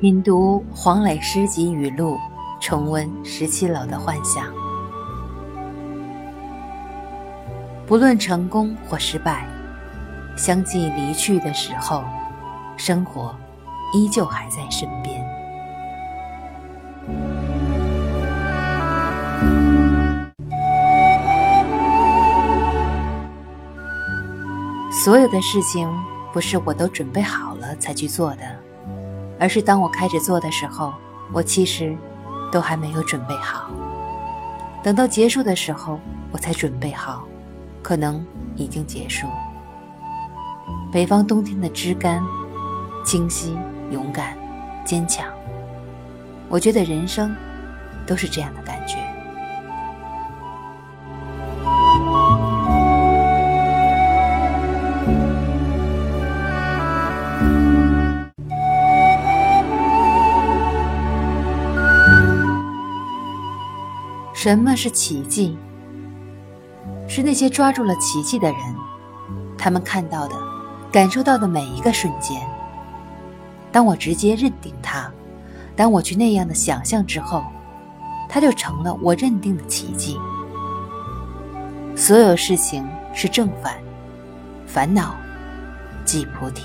品读黄磊诗集语录，重温十七楼的幻想。不论成功或失败，相继离去的时候，生活依旧还在身边。所有的事情不是我都准备好了才去做的，而是当我开始做的时候，我其实都还没有准备好。等到结束的时候，我才准备好，可能已经结束。北方冬天的枝干，清晰、勇敢、坚强。我觉得人生都是这样的感觉。什么是奇迹？是那些抓住了奇迹的人，他们看到的、感受到的每一个瞬间。当我直接认定它，当我去那样的想象之后，它就成了我认定的奇迹。所有事情是正反，烦恼即菩提。